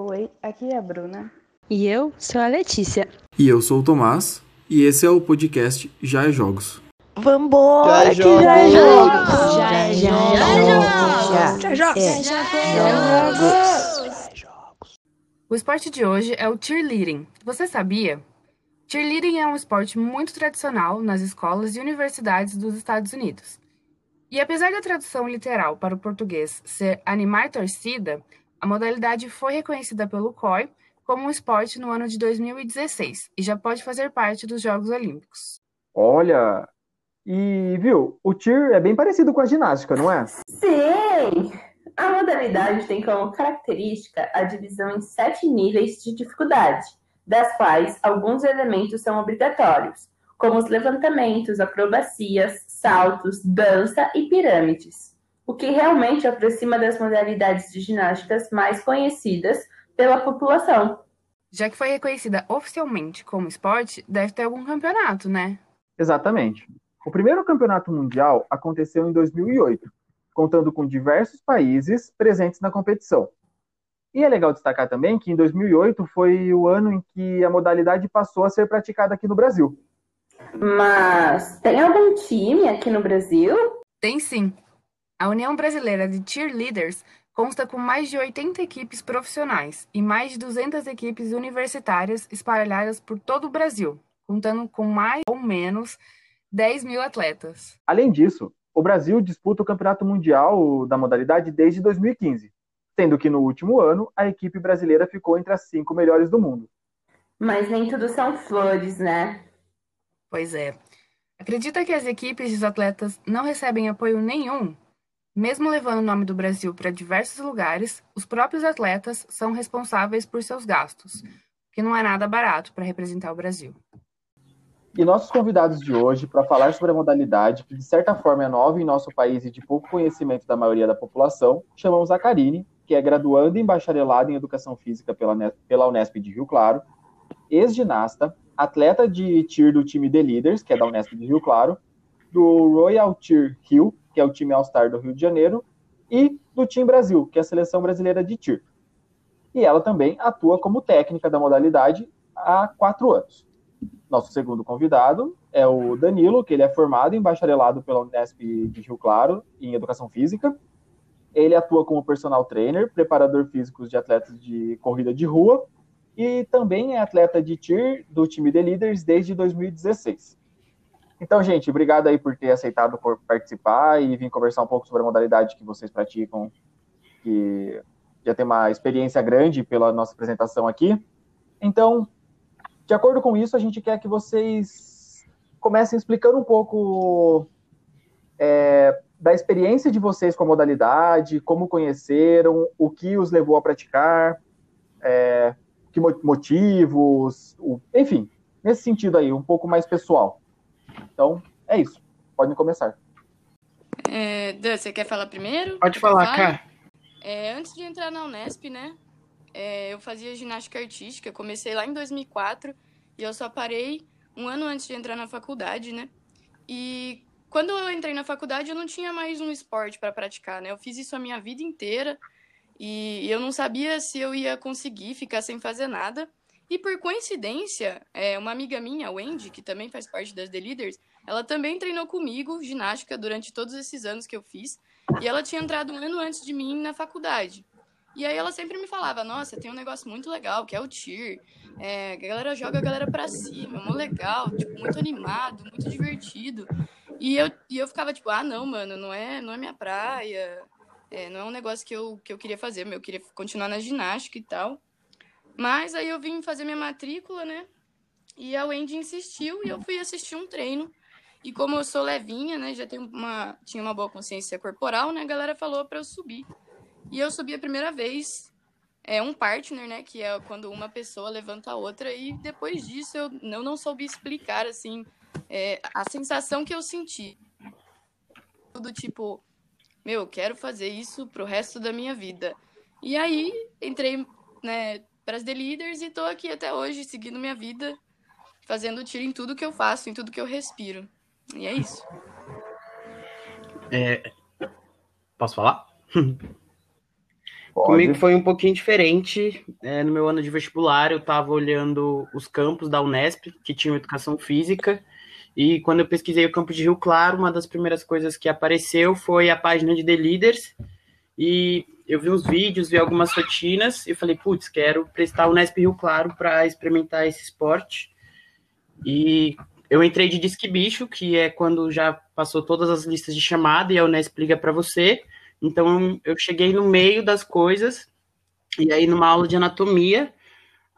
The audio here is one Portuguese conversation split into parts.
Oi, aqui é a Bruna. E eu sou a Letícia. E eu sou o Tomás, e esse é o podcast Já é Jogos. Vambora, Já é já é jogos. jogos! Já é jogos! jogos. Já é jogos! O esporte de hoje é o cheerleading. Você sabia? Cheerleading é um esporte muito tradicional nas escolas e universidades dos Estados Unidos. E apesar da tradução literal para o português ser animar torcida, a modalidade foi reconhecida pelo COI como um esporte no ano de 2016 e já pode fazer parte dos Jogos Olímpicos. Olha, e viu, o cheer é bem parecido com a ginástica, não é? Sim! A modalidade tem como característica a divisão em sete níveis de dificuldade, das quais alguns elementos são obrigatórios, como os levantamentos, acrobacias, saltos, dança e pirâmides, o que realmente aproxima das modalidades de ginásticas mais conhecidas pela população. Já que foi reconhecida oficialmente como esporte, deve ter algum campeonato, né? Exatamente. O primeiro campeonato mundial aconteceu em 2008, contando com diversos países presentes na competição. E é legal destacar também que em 2008 foi o ano em que a modalidade passou a ser praticada aqui no Brasil. Mas tem algum time aqui no Brasil? Tem sim. A União Brasileira de Cheerleaders consta com mais de 80 equipes profissionais e mais de 200 equipes universitárias espalhadas por todo o Brasil, contando com mais ou menos 10 mil atletas. Além disso, o Brasil disputa o Campeonato Mundial da modalidade desde 2015, sendo que no último ano a equipe brasileira ficou entre as cinco melhores do mundo. Mas nem tudo são flores, né? Pois é. Acredita que as equipes e os atletas não recebem apoio nenhum? Mesmo levando o nome do Brasil para diversos lugares, os próprios atletas são responsáveis por seus gastos, que não é nada barato para representar o Brasil. E nossos convidados de hoje, para falar sobre a modalidade, que de certa forma é nova em nosso país e de pouco conhecimento da maioria da população, chamamos a Karine, que é graduanda em bacharelado em Educação Física pela, Unesp de Rio Claro, ex-ginasta, atleta de tir do time The Leaders, que é da Unesp de Rio Claro, do Royal Tir Rio, que é o time All-Star do Rio de Janeiro, e do Team Brasil, que é a seleção brasileira de tir. E ela também atua como técnica da modalidade há quatro anos. Nosso segundo convidado é o Danilo, que ele é formado em bacharelado pela Unesp de Rio Claro em Educação Física. Ele atua como personal trainer, preparador físico de atletas de corrida de rua e também é atleta de tir do time The Leaders desde 2016. Então, gente, obrigado aí por ter aceitado por participar e vir conversar um pouco sobre a modalidade que vocês praticam, que já tem uma experiência grande pela nossa apresentação aqui. Então, de acordo com isso, a gente quer que vocês comecem explicando um pouco é, da experiência de vocês com a modalidade, como conheceram, o que os levou a praticar, é, que motivos, o, enfim, nesse sentido aí, um pouco mais pessoal. Então, é isso. Podem começar. É, Dan, você quer falar primeiro? Pode falar, cara. É, antes de entrar na Unesp, né? é, eu fazia ginástica artística. Comecei lá em 2004 e eu só parei um ano antes de entrar na faculdade, né? E quando eu entrei na faculdade, eu não tinha mais um esporte para praticar, né? Eu fiz isso a minha vida inteira e eu não sabia se eu ia conseguir ficar sem fazer nada. E por coincidência, é, uma amiga minha, Wendy, que também faz parte das The Leaders, ela também treinou comigo ginástica durante todos esses anos que eu fiz. E ela tinha entrado um ano antes de mim na faculdade. E aí ela sempre me falava, nossa, tem um negócio muito legal, que é o cheer. É, a galera joga a galera pra cima, é mó legal, tipo, muito animado, muito divertido. E eu, e eu ficava tipo, ah, não, mano, não é, não é minha praia, é, não é um negócio que eu, que eu queria fazer, eu queria continuar na ginástica e tal. Mas aí eu vim fazer minha matrícula, né? E a Wendy insistiu e eu fui assistir um treino. E como eu sou levinha, né, já tenho uma, tinha uma boa consciência corporal, né, a galera falou para eu subir. E eu subi a primeira vez, é um partner, né, que é quando uma pessoa levanta a outra, e depois disso eu não, não soube explicar, assim, é, a sensação que eu senti. Do tipo, meu, eu quero fazer isso pro resto da minha vida. E aí, entrei, né, pras The Leaders e tô aqui até hoje, seguindo minha vida, fazendo tiro em tudo que eu faço, em tudo que eu respiro. E é isso. É, Posso falar? Comigo foi um pouquinho diferente. É, no meu ano de vestibular, eu estava olhando os campos da Unesp, que tinham educação física, e quando eu pesquisei o campo de Rio Claro, uma das primeiras coisas que apareceu foi a página de The Leaders, e eu vi uns vídeos, vi algumas rotinas, e falei, putz, quero prestar o Unesp Rio Claro para experimentar esse esporte. E eu entrei de disque bicho, que é quando já passou todas as listas de chamada e a Unesp liga para você, então eu cheguei no meio das coisas, e aí numa aula de anatomia,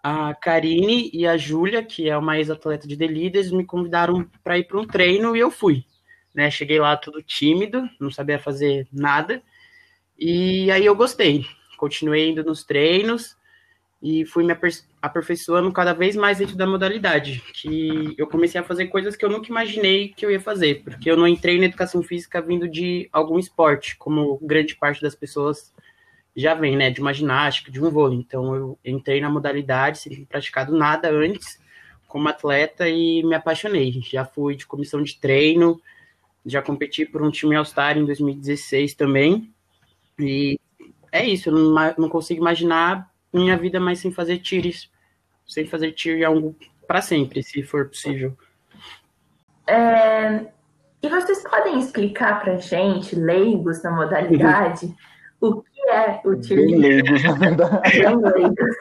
a Karine e a Júlia, que é uma ex-atleta de The Leaders, me convidaram para ir para um treino e eu fui. Né? Cheguei lá tudo tímido, não sabia fazer nada, e aí eu gostei. Continuei indo nos treinos e fui me aperfeiçoando cada vez mais dentro da modalidade, que eu comecei a fazer coisas que eu nunca imaginei que eu ia fazer, porque eu não entrei na educação física vindo de algum esporte, como grande parte das pessoas já vem, né, de uma ginástica, de um vôlei. Então eu entrei na modalidade sem praticado nada antes como atleta e me apaixonei. Já fui de comissão de treino, já competi por um time All-Star em 2016 também. E é isso, eu não, não consigo imaginar minha vida mais sem fazer tires, sem fazer tiro algo para sempre, se for possível. É, e vocês podem explicar para gente, leigos na modalidade, o que é o tiro? Bem leigos, na verdade. Bem leigos.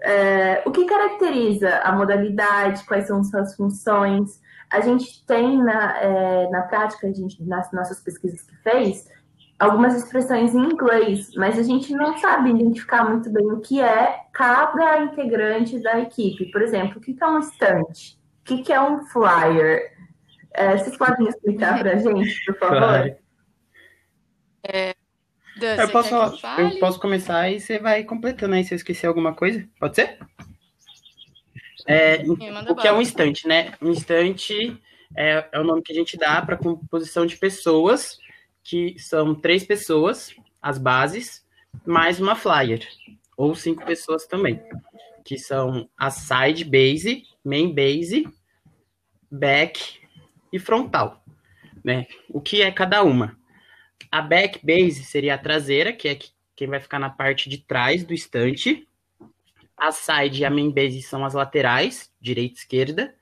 É, o que caracteriza a modalidade? Quais são suas funções? A gente tem na, é, na prática, a gente, nas nossas pesquisas que fez, algumas expressões em inglês, mas a gente não sabe identificar muito bem o que é cada integrante da equipe. Por exemplo, o que é um stunt? O que é um flyer? É, vocês podem explicar para a gente, por favor? É, eu, posso, eu posso começar e você vai completando aí se eu esquecer alguma coisa. Pode ser? É, o que é um instante, né? Um instante é, é o nome que a gente dá para composição de pessoas que são três pessoas, as bases, mais uma flyer, ou cinco pessoas também, que são a side base, main base, back e frontal, né? O que é cada uma? A back base seria a traseira, que é quem vai ficar na parte de trás do estante. A side e a main base são as laterais, direita e esquerda.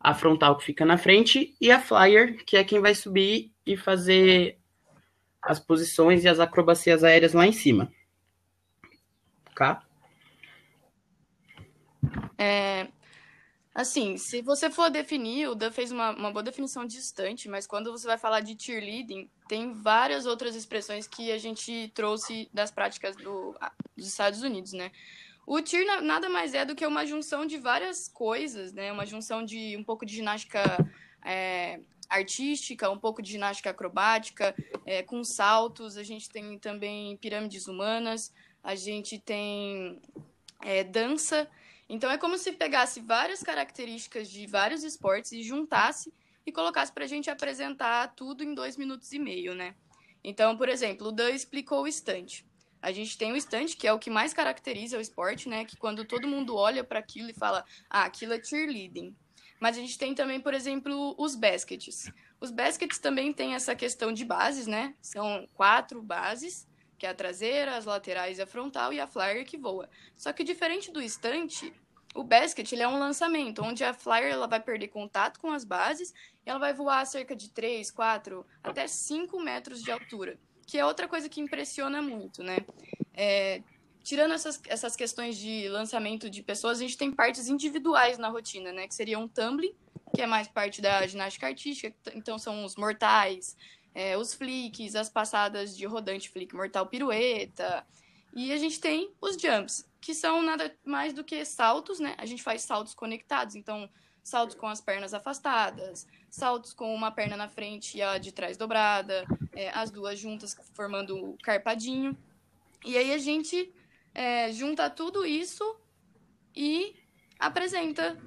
A frontal que fica na frente e a flyer, que é quem vai subir e fazer as posições e as acrobacias aéreas lá em cima. Tá? É, assim, se você for definir, o Dan fez uma, uma boa definição distante, mas quando você vai falar de cheerleading, tem várias outras expressões que a gente trouxe das práticas do, dos Estados Unidos, né? O cheer nada mais é do que uma junção de várias coisas, né? Uma junção de um pouco de ginástica é, artística, um pouco de ginástica acrobática, é, com saltos. A gente tem também pirâmides humanas, a gente tem é, dança. Então é como se pegasse várias características de vários esportes e juntasse e colocasse para a gente apresentar tudo em dois minutos e meio, né? Então, por exemplo, o Dan explicou o estante. A gente tem o estante, que é o que mais caracteriza o esporte, né? Que quando todo mundo olha para aquilo e fala, ah, aquilo é cheerleading. Mas a gente tem também, por exemplo, os baskets. Os baskets também têm essa questão de bases, né? São quatro bases, que é a traseira, as laterais a frontal, e a flyer que voa. Só que diferente do estante, o basket ele é um lançamento, onde a flyer ela vai perder contato com as bases e ela vai voar a cerca de 3, 4, até 5 metros de altura. Que é outra coisa que impressiona muito, né? É, tirando essas, essas questões de lançamento de pessoas, a gente tem partes individuais na rotina, né? Que seria um tumbling, que é mais parte da ginástica artística, então são os mortais, é, os flicks, as passadas de rodante flick mortal pirueta. E a gente tem os jumps, que são nada mais do que saltos, né? A gente faz saltos conectados, então saltos com as pernas afastadas, saltos com uma perna na frente e a de trás dobrada, é, as duas juntas formando o carpadinho. E aí a gente é, junta tudo isso e apresenta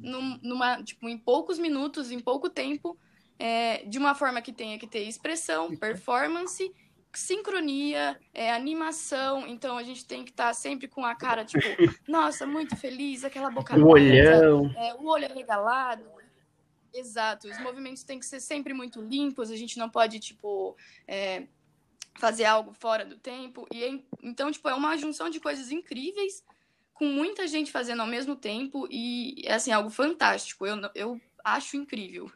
num, numa, tipo, em poucos minutos, em pouco tempo, é, de uma forma que tenha que ter expressão, performance, sincronia, é, animação. Então a gente tem que estar tá sempre com a cara, tipo, nossa, muito feliz, aquela boca O olhão. É, o olho regalado. Exato, os movimentos têm que ser sempre muito limpos, a gente não pode, tipo, é, fazer algo fora do tempo. E então, tipo, é uma junção de coisas incríveis com muita gente fazendo ao mesmo tempo e é assim algo fantástico. Eu eu acho incrível.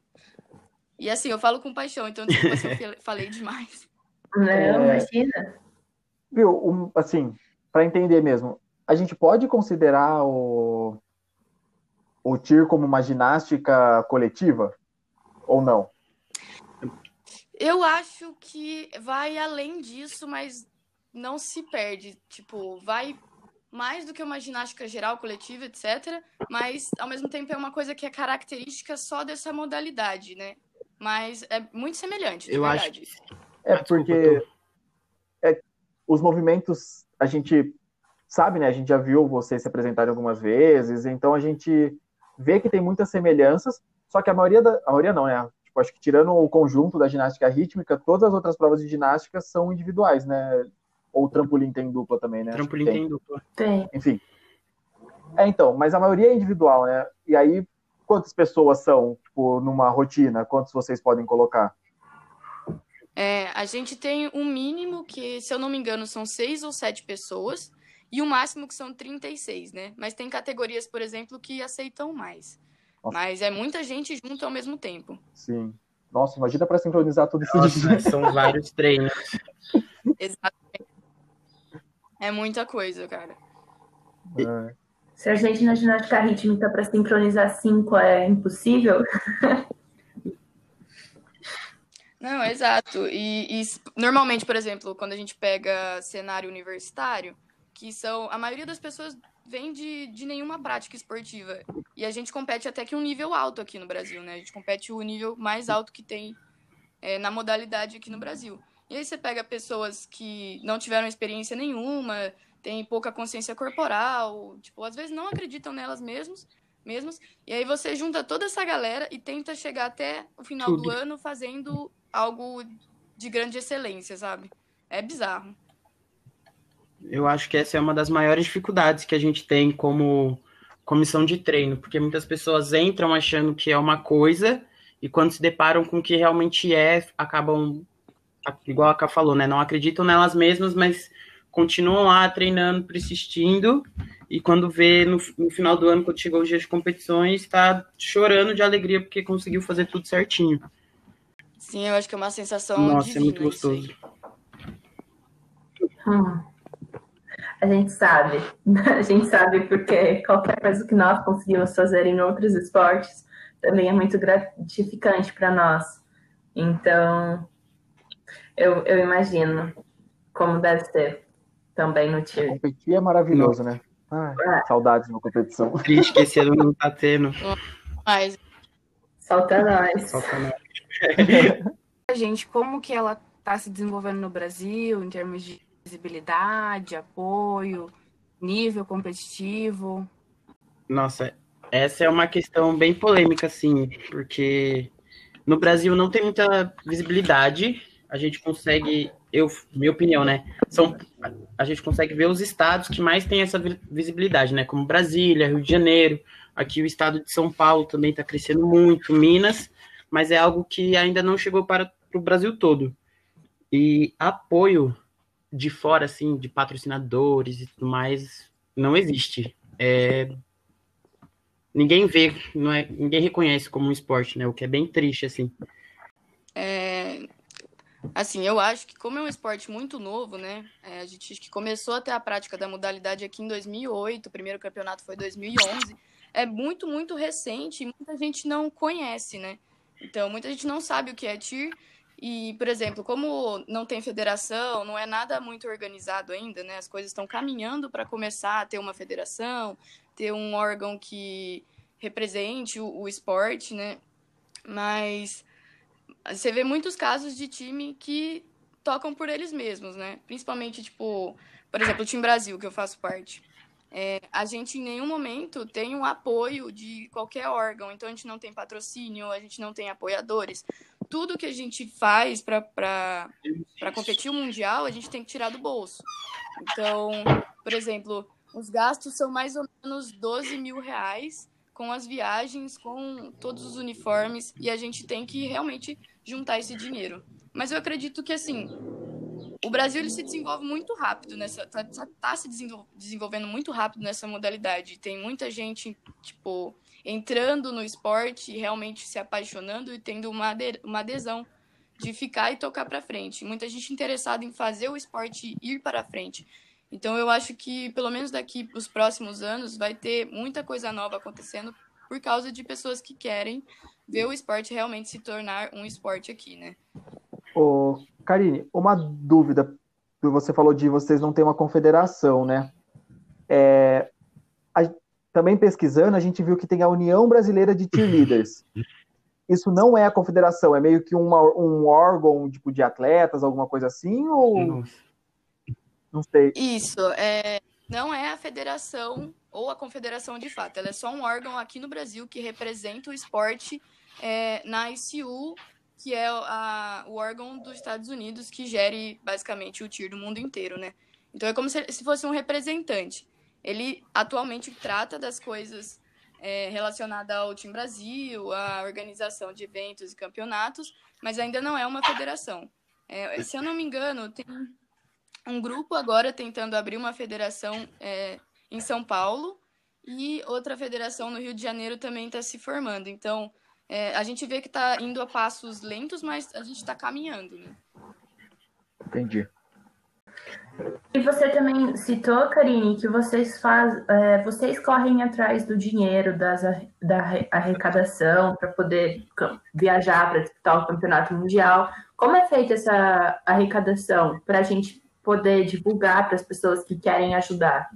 E assim, eu falo com paixão, então desculpa se eu falei demais. Não, é... imagina. Viu, um, assim, para entender mesmo, a gente pode considerar o, o TIR como uma ginástica coletiva ou não? Eu acho que vai além disso, mas não se perde. Tipo, vai mais do que uma ginástica geral, coletiva, etc. Mas, ao mesmo tempo, é uma coisa que é característica só dessa modalidade, né? Mas é muito semelhante, de Eu verdade. Acho... É porque é, os movimentos, a gente sabe, né? A gente já viu vocês se apresentarem algumas vezes, então a gente vê que tem muitas semelhanças, só que a maioria da. A maioria não, né? Tipo, acho que tirando o conjunto da ginástica rítmica, todas as outras provas de ginástica são individuais, né? Ou trampolim tem dupla também, né? Trampolim tem. tem dupla. Tem. Enfim. É, então, mas a maioria é individual, né? E aí, quantas pessoas são, tipo, numa rotina? Quantos vocês podem colocar? É, a gente tem um mínimo que, se eu não me engano, são seis ou sete pessoas, e o máximo que são 36, né? Mas tem categorias, por exemplo, que aceitam mais. Nossa. Mas é muita gente junto ao mesmo tempo. Sim. Nossa, imagina para sincronizar tudo isso. Nossa, são vários treinos. Exatamente. É muita coisa, cara. É. Se a gente na ginástica rítmica para sincronizar cinco é impossível. Não, exato. E, e, normalmente, por exemplo, quando a gente pega cenário universitário, que são a maioria das pessoas vem de, de nenhuma prática esportiva. E a gente compete até que um nível alto aqui no Brasil, né? A gente compete o nível mais alto que tem é, na modalidade aqui no Brasil. E aí você pega pessoas que não tiveram experiência nenhuma, têm pouca consciência corporal, tipo, às vezes não acreditam nelas mesmas, mesmas. E aí você junta toda essa galera e tenta chegar até o final Tudo. do ano fazendo algo de grande excelência, sabe? É bizarro. Eu acho que essa é uma das maiores dificuldades que a gente tem como comissão de treino, porque muitas pessoas entram achando que é uma coisa e quando se deparam com o que realmente é, acabam, igual a Ká falou, né? Não acreditam nelas mesmas, mas continuam lá treinando, persistindo, e quando vê no, no final do ano, quando chegou o dia de competições, está chorando de alegria porque conseguiu fazer tudo certinho. Sim, eu acho que é uma sensação. Nossa, é muito gostoso. Hum a gente sabe. A gente sabe porque qualquer coisa que nós conseguimos fazer em outros esportes também é muito gratificante para nós. Então, eu, eu imagino como deve ser também no tiro. Competir é maravilhoso, né? Ai, é. Saudades de uma competição. Triste que esse ano não tá tendo. Mas... Solta nós. Solta nós. a gente, como que ela tá se desenvolvendo no Brasil em termos de visibilidade, apoio, nível competitivo? Nossa, essa é uma questão bem polêmica, assim, porque no Brasil não tem muita visibilidade. A gente consegue, eu, minha opinião, né? São, a gente consegue ver os estados que mais têm essa visibilidade, né? Como Brasília, Rio de Janeiro, aqui o estado de São Paulo também está crescendo muito, Minas, mas é algo que ainda não chegou para o Brasil todo. E apoio de fora, assim, de patrocinadores e tudo mais, não existe. É... Ninguém vê, não é... ninguém reconhece como um esporte, né? O que é bem triste, assim. É... Assim, eu acho que como é um esporte muito novo, né? É, a gente que começou a ter a prática da modalidade aqui em 2008, o primeiro campeonato foi em 2011. É muito, muito recente e muita gente não conhece, né? Então, muita gente não sabe o que é TIR e, por exemplo, como não tem federação, não é nada muito organizado ainda, né? As coisas estão caminhando para começar a ter uma federação, ter um órgão que represente o, o esporte, né? Mas você vê muitos casos de time que tocam por eles mesmos, né? Principalmente, tipo, por exemplo, o Time Brasil, que eu faço parte. É, a gente em nenhum momento tem um apoio de qualquer órgão, então a gente não tem patrocínio, a gente não tem apoiadores tudo que a gente faz para competir o Mundial, a gente tem que tirar do bolso. Então, por exemplo, os gastos são mais ou menos 12 mil reais com as viagens, com todos os uniformes, e a gente tem que realmente juntar esse dinheiro. Mas eu acredito que, assim, o Brasil ele se desenvolve muito rápido nessa. Tá, tá, tá se desenvolvendo muito rápido nessa modalidade. Tem muita gente, tipo, entrando no esporte, realmente se apaixonando e tendo uma, uma adesão de ficar e tocar para frente. Muita gente interessada em fazer o esporte ir para frente. Então eu acho que pelo menos daqui os próximos anos vai ter muita coisa nova acontecendo por causa de pessoas que querem ver o esporte realmente se tornar um esporte aqui, né? Ô, Karine, uma dúvida. Você falou de vocês não ter uma confederação, né? É, a, também pesquisando, a gente viu que tem a União Brasileira de Cheerleaders. Isso não é a confederação, é meio que uma, um órgão tipo de atletas, alguma coisa assim? Ou. Nossa. Não sei. Isso, é, não é a federação ou a confederação de fato. Ela é só um órgão aqui no Brasil que representa o esporte é, na ICU, que é a, o órgão dos Estados Unidos que gere basicamente o TIR do mundo inteiro, né? Então é como se, se fosse um representante. Ele atualmente trata das coisas é, relacionadas ao Team Brasil, à organização de eventos e campeonatos, mas ainda não é uma federação. É, se eu não me engano, tem um grupo agora tentando abrir uma federação é, em São Paulo e outra federação no Rio de Janeiro também está se formando. Então, é, a gente vê que está indo a passos lentos, mas a gente está caminhando. Né? Entendi. E você também citou, Karine, que vocês faz, é, vocês correm atrás do dinheiro das, da arrecadação para poder viajar para disputar o campeonato mundial. Como é feita essa arrecadação para a gente poder divulgar para as pessoas que querem ajudar?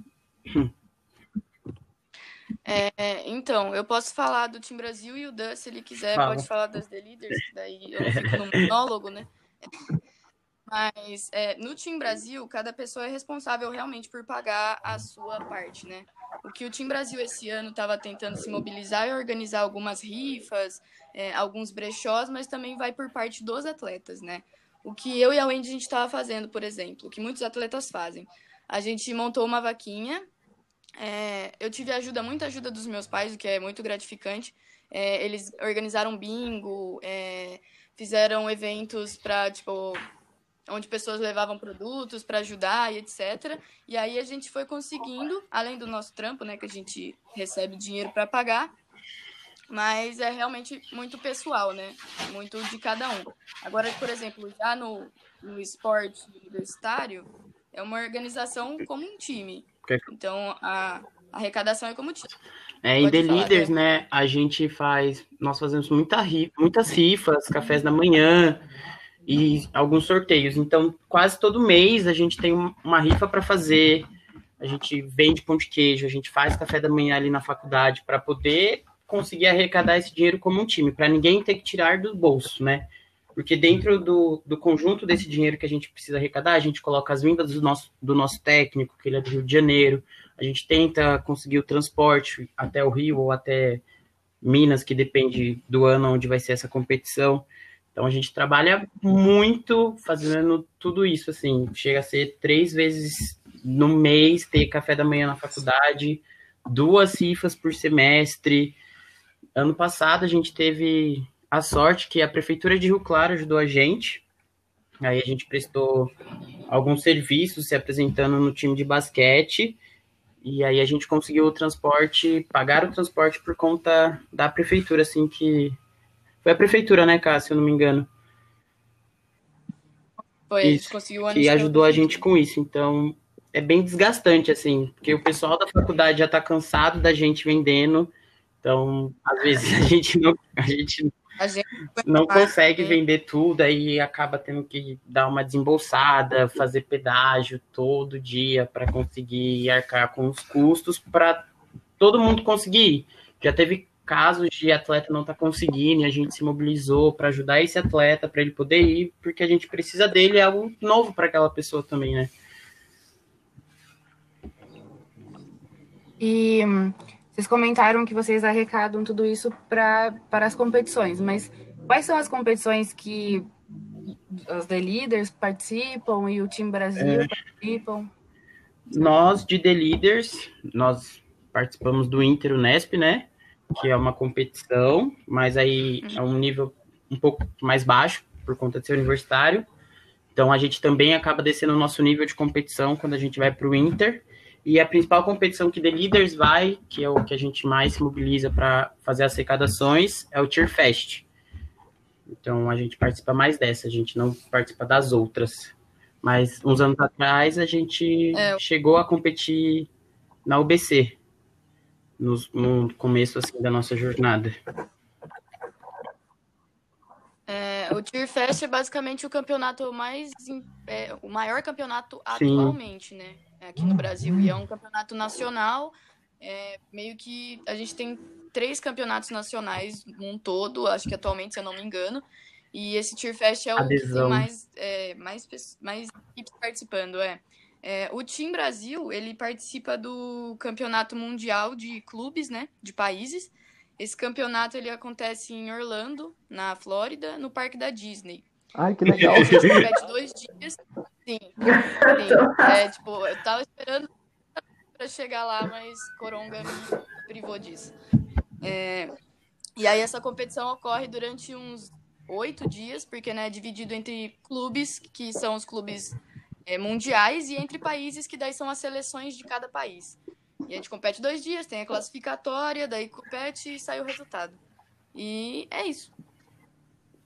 É, então, eu posso falar do Team Brasil e o Dan, se ele quiser, Fala. pode falar das The Leaders, daí eu fico no monólogo, né? Mas é, no Team Brasil, cada pessoa é responsável realmente por pagar a sua parte, né? O que o Team Brasil esse ano estava tentando se mobilizar e organizar algumas rifas, é, alguns brechós, mas também vai por parte dos atletas, né? o que eu e a Wendy a gente estava fazendo, por exemplo, o que muitos atletas fazem. A gente montou uma vaquinha. É, eu tive ajuda, muita ajuda dos meus pais, o que é muito gratificante. É, eles organizaram bingo, é, fizeram eventos para tipo onde pessoas levavam produtos para ajudar e etc. E aí a gente foi conseguindo, além do nosso trampo, né, que a gente recebe dinheiro para pagar, mas é realmente muito pessoal, né? Muito de cada um. Agora, por exemplo, já no, no esporte universitário, é uma organização como um time. Então, a, arrecadação é como time. É, em The falar, Leaders, é. né, a gente faz, nós fazemos muita, muitas rifas, cafés da manhã e alguns sorteios. Então, quase todo mês a gente tem uma rifa para fazer. A gente vende pão de queijo, a gente faz café da manhã ali na faculdade para poder conseguir arrecadar esse dinheiro como um time, para ninguém ter que tirar do bolso, né? Porque dentro do, do conjunto desse dinheiro que a gente precisa arrecadar, a gente coloca as vindas do nosso, do nosso técnico, que ele é do Rio de Janeiro, a gente tenta conseguir o transporte até o Rio ou até Minas, que depende do ano onde vai ser essa competição. Então a gente trabalha muito fazendo tudo isso, assim, chega a ser três vezes no mês, ter café da manhã na faculdade, duas cifras por semestre, Ano passado a gente teve a sorte que a Prefeitura de Rio Claro ajudou a gente. Aí a gente prestou alguns serviços se apresentando no time de basquete. E aí a gente conseguiu o transporte, pagar o transporte por conta da prefeitura, assim que. Foi a prefeitura, né, Cássio, se eu não me engano. Foi, isso, a gente conseguiu Que ajudou a gente com isso. Então, é bem desgastante, assim, porque o pessoal da faculdade já tá cansado da gente vendendo então, às vezes a gente não, a gente a gente não consegue vender tudo, aí acaba tendo que dar uma desembolsada, fazer pedágio todo dia para conseguir arcar com os custos para todo mundo conseguir. Já teve casos de atleta não tá conseguindo e a gente se mobilizou para ajudar esse atleta para ele poder ir, porque a gente precisa dele, é algo novo para aquela pessoa também, né? E vocês comentaram que vocês arrecadam tudo isso pra, para as competições, mas quais são as competições que os The Leaders participam e o Team Brasil é, participam? Nós, de The Leaders, nós participamos do Inter Unesp, né? Que é uma competição, mas aí é um nível um pouco mais baixo, por conta de ser universitário. Então a gente também acaba descendo o nosso nível de competição quando a gente vai para o Inter. E a principal competição que The Leaders vai, que é o que a gente mais se mobiliza para fazer as arrecadações, é o Tier Fest. Então a gente participa mais dessa, a gente não participa das outras. Mas uns anos atrás a gente É. chegou a competir na UBC, no, no começo assim da nossa jornada. É, o Tier Fest é basicamente o campeonato mais. é, o maior campeonato Sim. atualmente, né? Aqui no Brasil. E é um campeonato nacional. é, meio que a gente tem três campeonatos nacionais num todo, acho que atualmente, se eu não me engano. E esse Tier Fest é o que mais, é, mais, mais equipes participando, é. É, o Team Brasil, ele participa do campeonato mundial de clubes, né? De países. Esse campeonato ele acontece em Orlando, na Flórida, no parque da Disney. Ai, que legal. A gente compete dois dias. Sim, sim. É, tipo, eu tava esperando pra chegar lá, mas Coronga me privou disso. É, e aí essa competição ocorre durante uns oito dias, porque né, é dividido entre clubes, que são os clubes é, mundiais, e entre países, que daí são as seleções de cada país. E a gente compete dois dias, tem a classificatória, daí compete e sai o resultado. E é isso.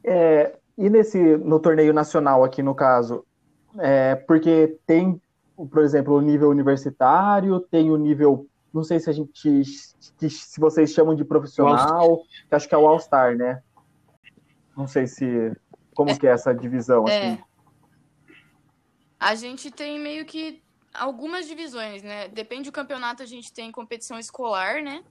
É, e nesse no torneio nacional aqui no caso, é, porque tem, por exemplo, o nível universitário, tem o nível, não sei se a gente se vocês chamam de profissional, que acho que é o All-Star, né? Não sei se como que é essa divisão É. assim. A gente tem meio que algumas divisões, né? Depende do campeonato, a gente tem competição escolar, né?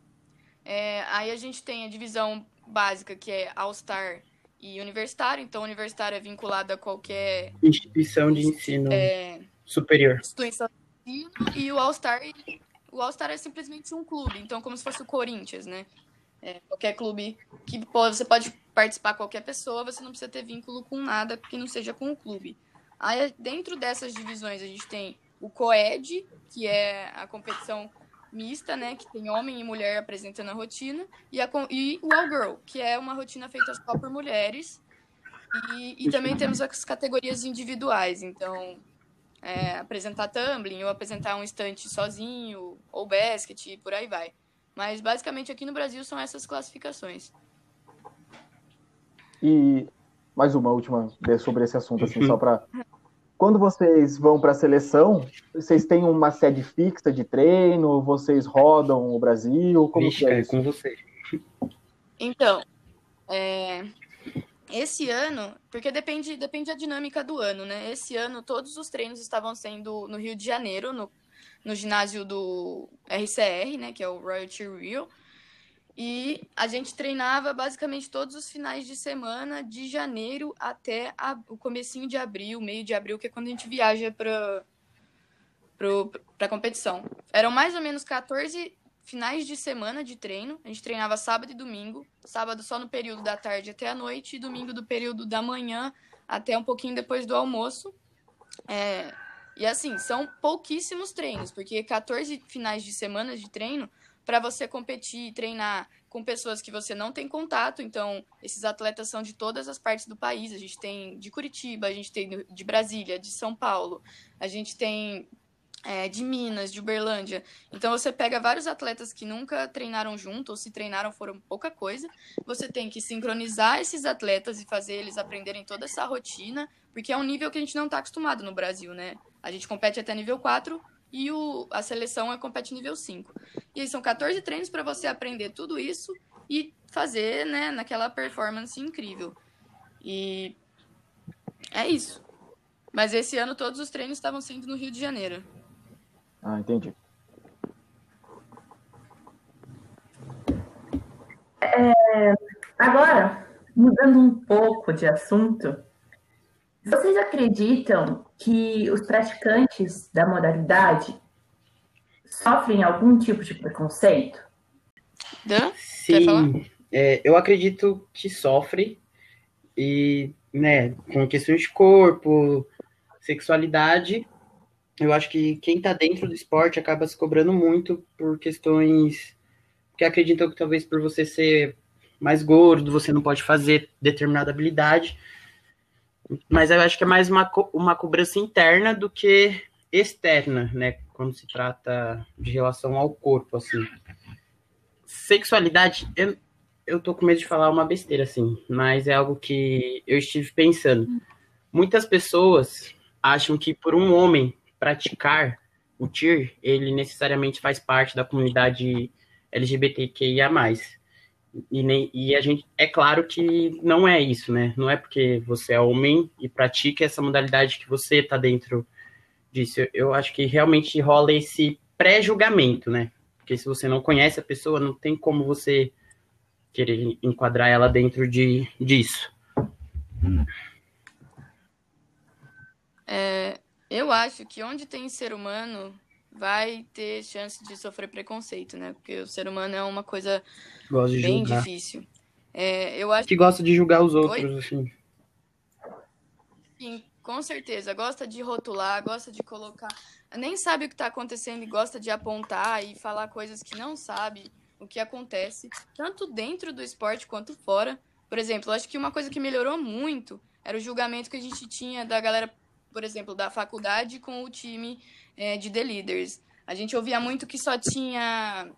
É, aí a gente tem a divisão básica, que é All-Star e Universitário. Então, Universitário é vinculado a qualquer Instituição de ensino é, superior. instituição de ensino. E o All-Star, o All-Star é simplesmente um clube. Então, como se fosse o Corinthians, né? É, qualquer clube que pô- você pode participar qualquer pessoa, você não precisa ter vínculo com nada que não seja com o clube. Aí, dentro dessas divisões, a gente tem o COED, que é a competição mista, né? Que tem homem e mulher apresentando a rotina. E, a, com- e o All Girl, que é uma rotina feita só por mulheres. E, e também temos as categorias individuais. Então, é, apresentar tumbling, ou apresentar um estante sozinho, ou basket, e por aí vai. Mas, basicamente, aqui no Brasil são essas classificações. E mais uma última vez sobre esse assunto, assim, só para. Quando vocês vão para a seleção, vocês têm uma sede fixa de treino? Vocês rodam o Brasil? Como Vixe, que é é isso? com você. Então, é, esse ano, porque depende, depende da dinâmica do ano, né? Esse ano todos os treinos estavam sendo no Rio de Janeiro, no, no ginásio do RCR, né? Que é o Royalty Rio. E a gente treinava basicamente todos os finais de semana, de janeiro até a- o comecinho de abril, meio de abril, que é quando a gente viaja para para competição. Eram mais ou menos 14 finais de semana de treino. A gente treinava sábado e domingo. Sábado só no período da tarde até a noite, e domingo do período da manhã até um pouquinho depois do almoço. É, E assim, são pouquíssimos treinos, porque 14 finais de semana de treino para você competir e treinar com pessoas que você não tem contato. Então, esses atletas são de todas as partes do país. A gente tem de Curitiba, a gente tem de Brasília, de São Paulo, a gente tem é, de Minas, de Uberlândia. Então você pega vários atletas que nunca treinaram junto, ou se treinaram foram pouca coisa. Você tem que sincronizar esses atletas e fazer eles aprenderem toda essa rotina, porque é um nível que a gente não está acostumado no Brasil, né? A gente compete até nível 4 e o, a seleção é compete nível 5. E aí são 14 treinos para você aprender tudo isso e fazer, né, naquela performance incrível. E é isso. Mas esse ano todos os treinos estavam sendo no Rio de Janeiro. Ah, entendi. Agora, mudando um pouco de assunto, vocês acreditam que os praticantes da modalidade sofrem algum tipo de preconceito? Dan? Quer falar? Sim, é, eu acredito que sofre e, né, com questões de corpo, sexualidade, eu acho que quem tá dentro do esporte acaba se cobrando muito por questões que acreditam que talvez por você ser mais gordo, você não pode fazer determinada habilidade. Mas eu acho que é mais uma, uma cobrança interna do que externa, né? Quando se trata de relação ao corpo, assim. Sexualidade, eu, eu tô com medo de falar uma besteira, assim, mas é algo que eu estive pensando. Muitas pessoas acham que por um homem praticar o TIR, ele necessariamente faz parte da comunidade LGBTQIA+. E, nem, e a gente é claro que não é isso, né? Não é porque você é homem e pratica essa modalidade que você está dentro disso. Eu, eu acho que realmente rola esse pré-julgamento, né? Porque se você não conhece a pessoa, não tem como você querer enquadrar ela dentro de, disso. É, eu acho que onde tem ser humano vai ter chance de sofrer preconceito, né? Porque o ser humano é uma coisa bem julgar. difícil. É, eu acho que gosta de julgar os outros, Oi? assim. Sim, com certeza. Gosta de rotular, gosta de colocar. Nem sabe o que está acontecendo e gosta de apontar e falar coisas que não sabe o que acontece, tanto dentro do esporte quanto fora. Por exemplo, acho que uma coisa que melhorou muito era o julgamento que a gente tinha da galera, por exemplo, da faculdade com o time é, de The Leaders. A gente ouvia muito que só tinha.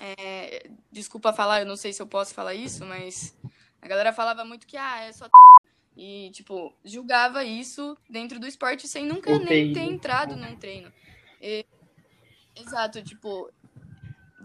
É, desculpa falar, eu não sei se eu posso falar isso, mas a galera falava muito que ah, é só. E, tipo, julgava isso dentro do esporte sem nunca nem ter entrado num treino. E, exato, tipo,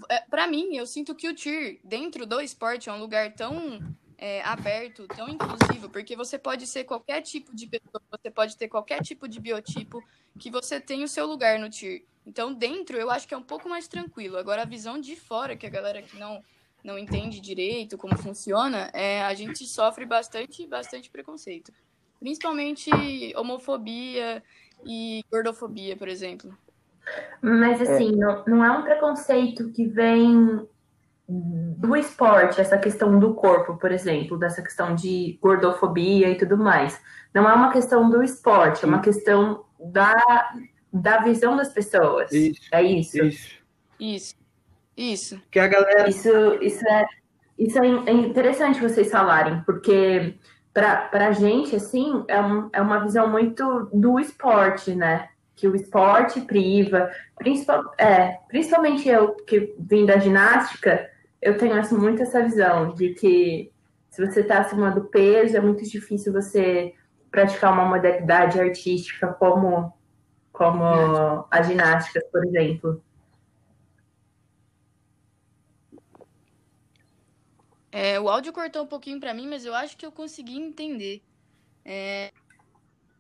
é, para mim, eu sinto que o TIR, dentro do esporte, é um lugar tão é, aberto, tão inclusivo, porque você pode ser qualquer tipo de pessoa, você pode ter qualquer tipo de biotipo, que você tem o seu lugar no TIR. Então, dentro, eu acho que é um pouco mais tranquilo. Agora, a visão de fora, que a galera que não, não entende direito como funciona, é, a gente sofre bastante, bastante preconceito. Principalmente homofobia e gordofobia, por exemplo. Mas assim, é. Não, não é um preconceito que vem do esporte, essa questão do corpo, por exemplo, dessa questão de gordofobia e tudo mais. Não é uma questão do esporte, é uma questão da, da visão das pessoas. Isso, é isso. Isso. Isso. Isso. Que a galera. Isso, isso, é, isso é, é interessante vocês falarem, porque para a gente, assim, é, um, é uma visão muito do esporte, né? que o esporte priva, principal, é, principalmente eu que vim da ginástica, eu tenho muito essa visão de que se você está acima do peso, é muito difícil você praticar uma modalidade artística como, como a ginástica, por exemplo. É, o áudio cortou um pouquinho para mim, mas eu acho que eu consegui entender. É,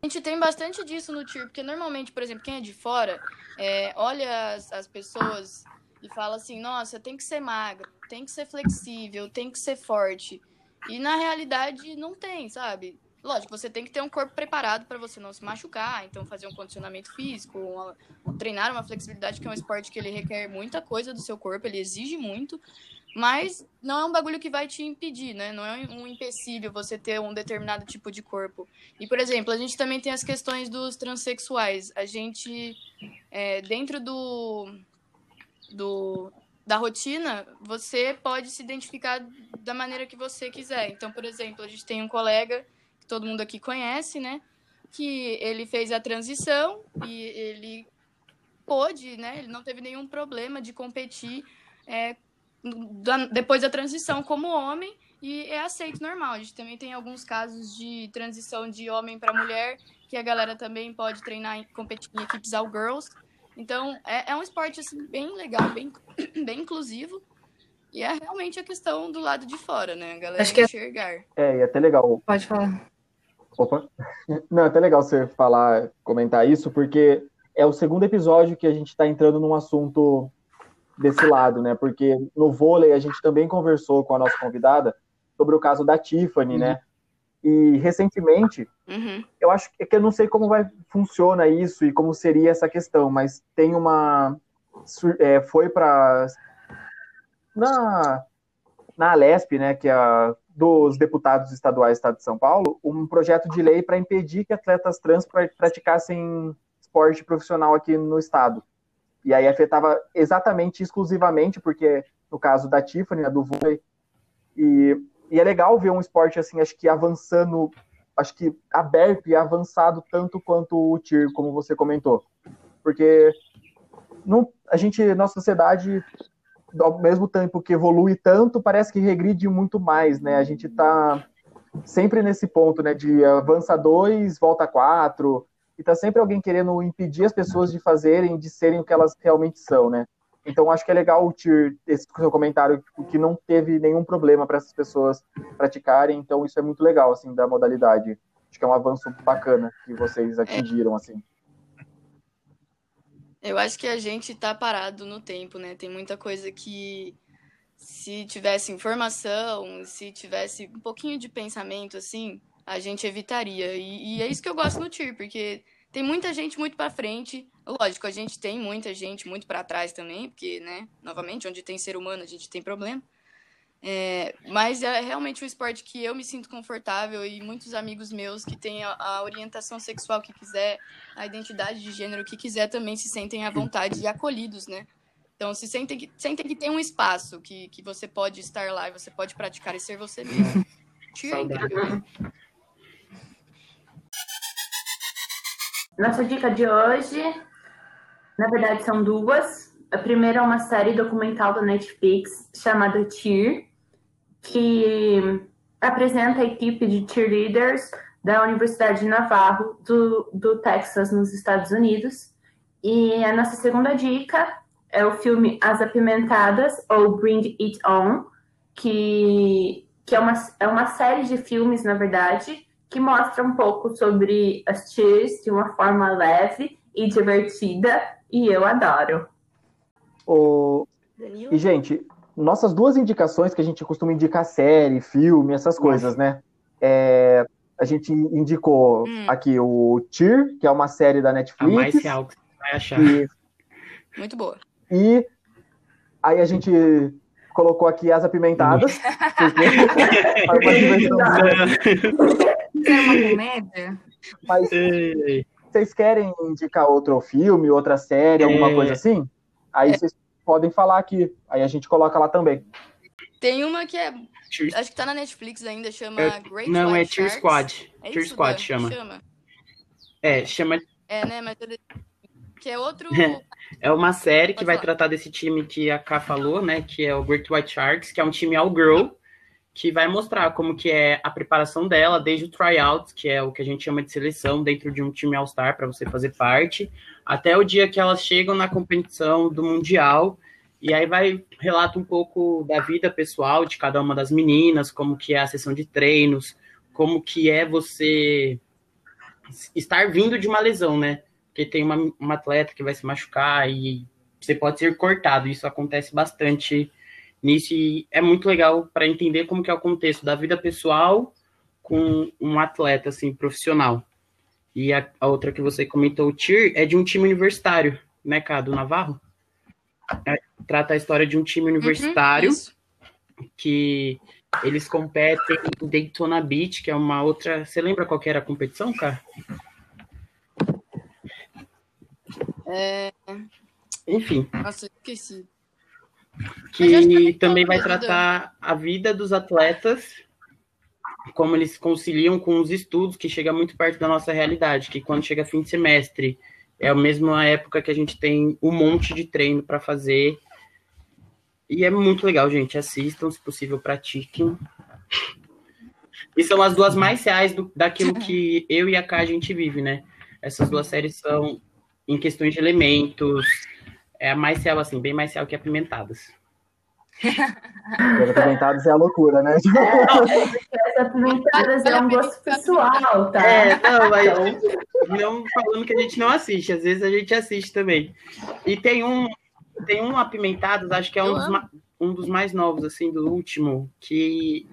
a gente tem bastante disso no TIR, porque normalmente, por exemplo, quem é de fora é, olha as, as pessoas e fala assim: nossa, tem que ser magro, tem que ser flexível, tem que ser forte. E na realidade não tem, sabe? Lógico, você tem que ter um corpo preparado para você não se machucar, então fazer um condicionamento físico, uma, treinar uma flexibilidade, que é um esporte que ele requer muita coisa do seu corpo, ele exige muito. Mas não é um bagulho que vai te impedir, né? Não é um empecilho você ter um determinado tipo de corpo. E, por exemplo, a gente também tem as questões dos transexuais. A gente, é, dentro do, do, da rotina, você pode se identificar da maneira que você quiser. Então, por exemplo, a gente tem um colega que todo mundo aqui conhece, né? Que ele fez a transição e ele pôde, né? Ele não teve nenhum problema de competir é, depois da transição como homem e é aceito normal. A gente também tem alguns casos de transição de homem para mulher, que a galera também pode treinar competir em equipes all girls. Então, é, é um esporte assim, bem legal, bem, bem inclusivo. E é realmente a questão do lado de fora, né? A galera Acho que é enxergar. É, e é até legal. Pode falar. Opa. Não, é até legal você falar, comentar isso, porque é o segundo episódio que a gente está entrando num assunto desse lado, né? Porque no vôlei a gente também conversou com a nossa convidada sobre o caso da Tiffany, né? uhum. né? E recentemente, uhum. eu acho que, que eu não sei como vai funciona isso e como seria essa questão, mas tem uma é, foi para na na Alesp, né, que é a dos deputados estaduais do Estado de São Paulo, um projeto de lei para impedir que atletas trans praticassem esporte profissional aqui no estado. E aí afetava exatamente, exclusivamente, porque no caso da Tiffany, a do vôlei, e, e é legal ver um esporte assim, acho que avançando acho que aberto e avançado tanto quanto o TIR, como você comentou. Porque não, a gente, nossa sociedade, ao mesmo tempo que evolui tanto, parece que regride muito mais, né? A gente está sempre nesse ponto, né? De avança dois, volta quatro, e tá sempre alguém querendo impedir as pessoas de fazerem, de serem o que elas realmente são, né? Então acho que é legal o Tir, esse seu comentário, tipo, que não teve nenhum problema para essas pessoas praticarem, então isso é muito legal, assim, da modalidade. Acho que é um avanço bacana que vocês atingiram, assim. Eu acho que a gente tá parado no tempo, né? Tem muita coisa que se tivesse informação, se tivesse um pouquinho de pensamento, assim, a gente evitaria. E, e é isso que eu gosto no TIR, porque tem muita gente muito para frente. Lógico, a gente tem muita gente muito para trás também, porque, né, novamente, onde tem ser humano, a gente tem problema. É, mas é realmente um esporte que eu me sinto confortável e muitos amigos meus que têm a, a, orientação sexual que quiser, a identidade de gênero que quiser também se sentem à vontade e acolhidos, né? Então, se sentem que, sentem que tem um espaço que, que você pode estar lá e você pode praticar e ser você mesmo. Nossa dica de hoje, na verdade, são duas. A primeira é uma série documental da Netflix chamada Cheer, que apresenta a equipe de cheerleaders da Universidade de Navarro, do, do Texas, nos Estados Unidos. E a nossa segunda dica é o filme As Apimentadas, ou Bring It On, que, que é, uma, é uma série de filmes, na verdade, que mostra um pouco sobre as cheers de uma forma leve e divertida, e eu adoro. O... E, gente, nossas duas indicações que a gente costuma indicar série, filme, essas coisas, né? É, a gente indicou hum. aqui o Tyr, que é uma série da Netflix. A mais real que você vai achar. E... Muito boa. E aí a gente colocou aqui as apimentadas. porque... é uma comédia? Mas vocês querem indicar outro filme, outra série, alguma é... coisa assim? Aí é. vocês podem falar aqui. Aí a gente coloca lá também. Tem uma que é. Acho que tá na Netflix ainda, chama é, Great Não, White é Tear Squad. É Tear Squad chama. chama. É, chama. É, né? Mas que é outro. é uma série que vai tratar desse time que a Ká falou, né? Que é o Great White Sharks, que é um time all girl, que vai mostrar como que é a preparação dela desde o tryout, que é o que a gente chama de seleção dentro de um time all-star para você fazer parte, até o dia que elas chegam na competição do mundial. E aí vai relata um pouco da vida pessoal de cada uma das meninas, como que é a sessão de treinos, como que é você estar vindo de uma lesão, né? Porque tem uma, uma atleta que vai se machucar e você pode ser cortado. Isso acontece bastante nisso e é muito legal para entender como que é o contexto da vida pessoal com um atleta assim profissional. E a, a outra que você comentou, o TIR, é de um time universitário, né, cara, do Navarro? É, trata a história de um time universitário uhum, que eles competem em Daytona Beach, que é uma outra. Você lembra qual era a competição, cara? É... Enfim. Nossa, esqueci que também vai tratar a vida dos atletas, como eles conciliam com os estudos, que chega muito perto da nossa realidade, que quando chega fim de semestre é a mesma época que a gente tem um monte de treino para fazer. E é muito legal, gente. Assistam, se possível, pratiquem. E são as duas mais reais do, daquilo que eu e a K a gente vive, né? Essas duas séries são em questões de elementos, é a mais céu, assim, bem mais céu que apimentadas. apimentadas é a loucura, né? É, apimentadas é um gosto pessoal, tá? É, não, mas então- não falando que a gente não assiste, às vezes a gente assiste também. E tem um, tem um apimentadas, acho que é um dos, um dos mais novos, assim, do último, que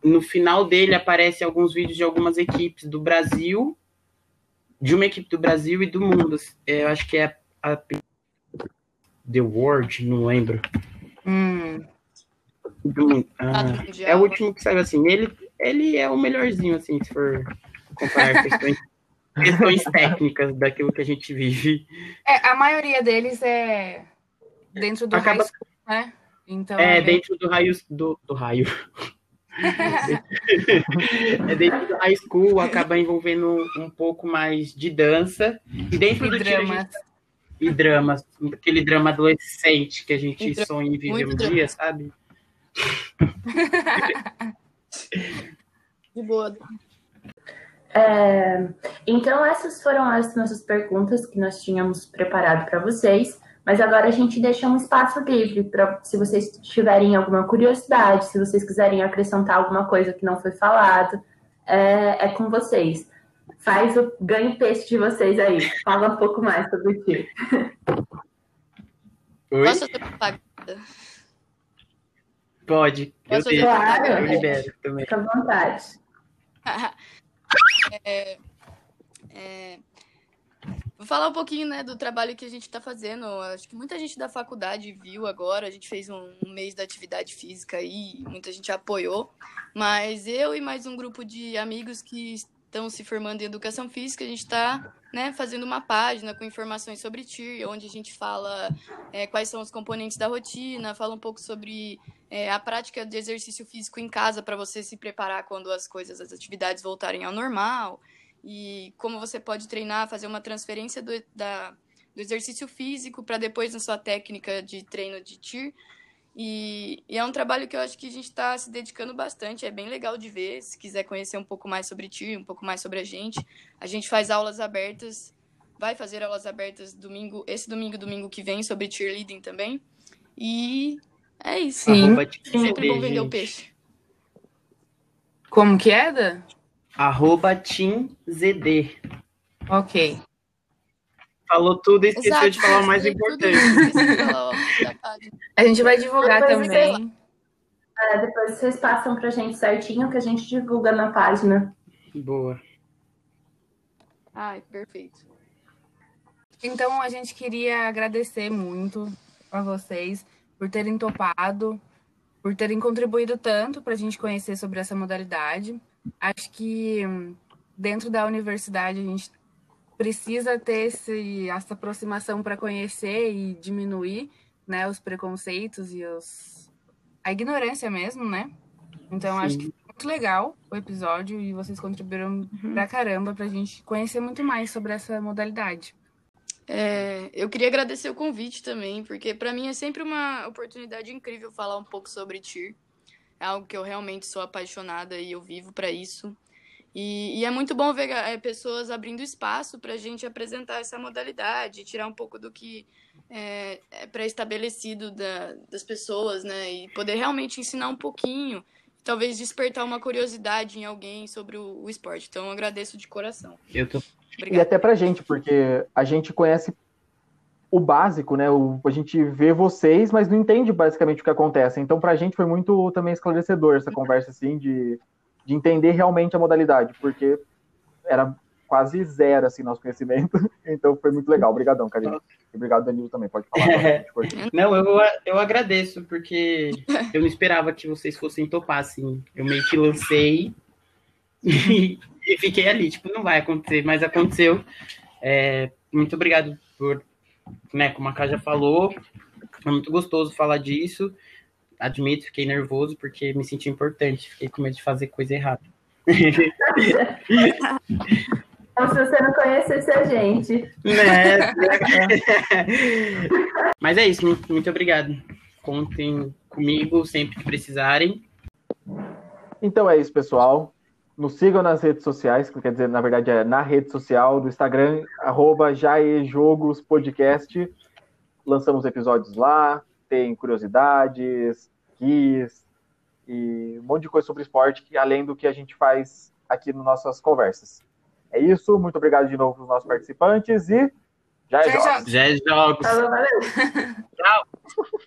no final dele aparece alguns vídeos de algumas equipes do Brasil, de uma equipe do Brasil e do mundo. É, eu acho que é a The World, não lembro. Hum. ah, é o último que saiu assim. Ele, ele é o melhorzinho, assim, se for comparar questões, questões técnicas daquilo que a gente vive. É, a maioria deles é dentro do Acaba... raio, né? Então, é, é dentro do raio do, do raio. é dentro do high school, acaba envolvendo um pouco mais de dança. E dentro E do tiro, drama. gente- e drama, aquele drama adolescente que a gente E dra- sonha em viver muito um drama. dia, sabe? De boa. É, então, essas foram as nossas perguntas que nós tínhamos preparado para vocês. Mas agora a gente deixa um espaço livre para se vocês tiverem alguma curiosidade, se vocês quiserem acrescentar alguma coisa que não foi falado, é, é com vocês. Faz o ganho peixe de vocês aí. Fala um pouco mais sobre o tio. Oi? Posso fazer propaganda? Pode. Eu, Posso deixo, Claro. eu libero também. Fica à vontade. É, é, vou falar um pouquinho né, do trabalho que a gente está fazendo. Acho que muita gente da faculdade viu agora. A gente fez um, um mês da atividade física aí, muita gente apoiou. Mas eu e mais um grupo de amigos que estão se formando em educação física, a gente está né, fazendo uma página com informações sobre TIR, onde a gente fala é, quais são os componentes da rotina, fala um pouco sobre é, a prática de exercício físico em casa para você se preparar quando as coisas, as atividades voltarem ao normal e como você pode treinar, fazer uma transferência do, da, do exercício físico para depois na sua técnica de treino de TIR. E, e é um trabalho que eu acho que a gente está se dedicando bastante, é bem legal de ver. Se quiser conhecer um pouco mais sobre TIR, um pouco mais sobre a gente, a gente faz aulas abertas, vai fazer aulas abertas domingo, esse domingo, domingo que vem, sobre cheerleading também. E é isso. Sim. Arroba Sempre bom vender o peixe. Como que é, Dan? Arroba TeamZD. Ok. Falou tudo e esqueceu Exato, de falar o mais importante. A gente vai divulgar Depois também. É, depois vocês passam pra gente certinho que a gente divulga na página. Boa. Ai, perfeito. Então a gente queria agradecer muito a vocês por terem topado, por terem contribuído tanto para a gente conhecer sobre essa modalidade. Acho que hum, dentro da universidade a gente precisa ter esse, essa aproximação para conhecer e diminuir né, os preconceitos e os, a ignorância mesmo, né? Então acho que foi muito legal o episódio e vocês contribuíram pra caramba pra gente conhecer muito mais sobre essa modalidade. É, eu queria agradecer o convite também, porque para mim é sempre uma oportunidade incrível falar um pouco sobre TIR. É algo que eu realmente sou apaixonada e eu vivo para isso. E, e é muito bom ver é, pessoas abrindo espaço para a gente apresentar essa modalidade, tirar um pouco do que é, é pré-estabelecido da, das pessoas, né? E poder realmente ensinar um pouquinho, talvez despertar uma curiosidade em alguém sobre o, o esporte. Então, eu agradeço de coração. Eu tô E até pra gente, porque a gente conhece o básico, né? O, a gente vê vocês, mas não entende basicamente o que acontece. Então, pra gente foi muito também esclarecedor essa conversa, assim, de, de entender realmente a modalidade, porque era quase zero, assim, nosso conhecimento. Então, foi muito legal. Obrigadão, Karine. E obrigado, Danilo, também. Pode falar. coisa. Não, eu, eu agradeço, porque eu não esperava que vocês fossem topar, assim. Eu meio que lancei e, e fiquei ali, tipo, não vai acontecer, mas aconteceu. É, muito obrigado por, né, como a Cá já falou, foi muito gostoso falar disso. Admito, fiquei nervoso porque me senti importante, fiquei com medo de fazer coisa errada. Como se você não conhecesse a gente. Né? Mas é isso, muito, muito obrigado. Contem comigo sempre que precisarem. Então é isso, pessoal. Nos sigam nas redes sociais, que quer dizer, na verdade, é na rede social do Instagram, arroba jaejogospodcast. Lançamos episódios lá, tem curiosidades, guias e um monte de coisa sobre esporte, que além do que a gente faz aqui nas nossas conversas. É isso, muito obrigado de novo para os nossos participantes e já é Já é jogos. Já é jogos. Falou, valeu.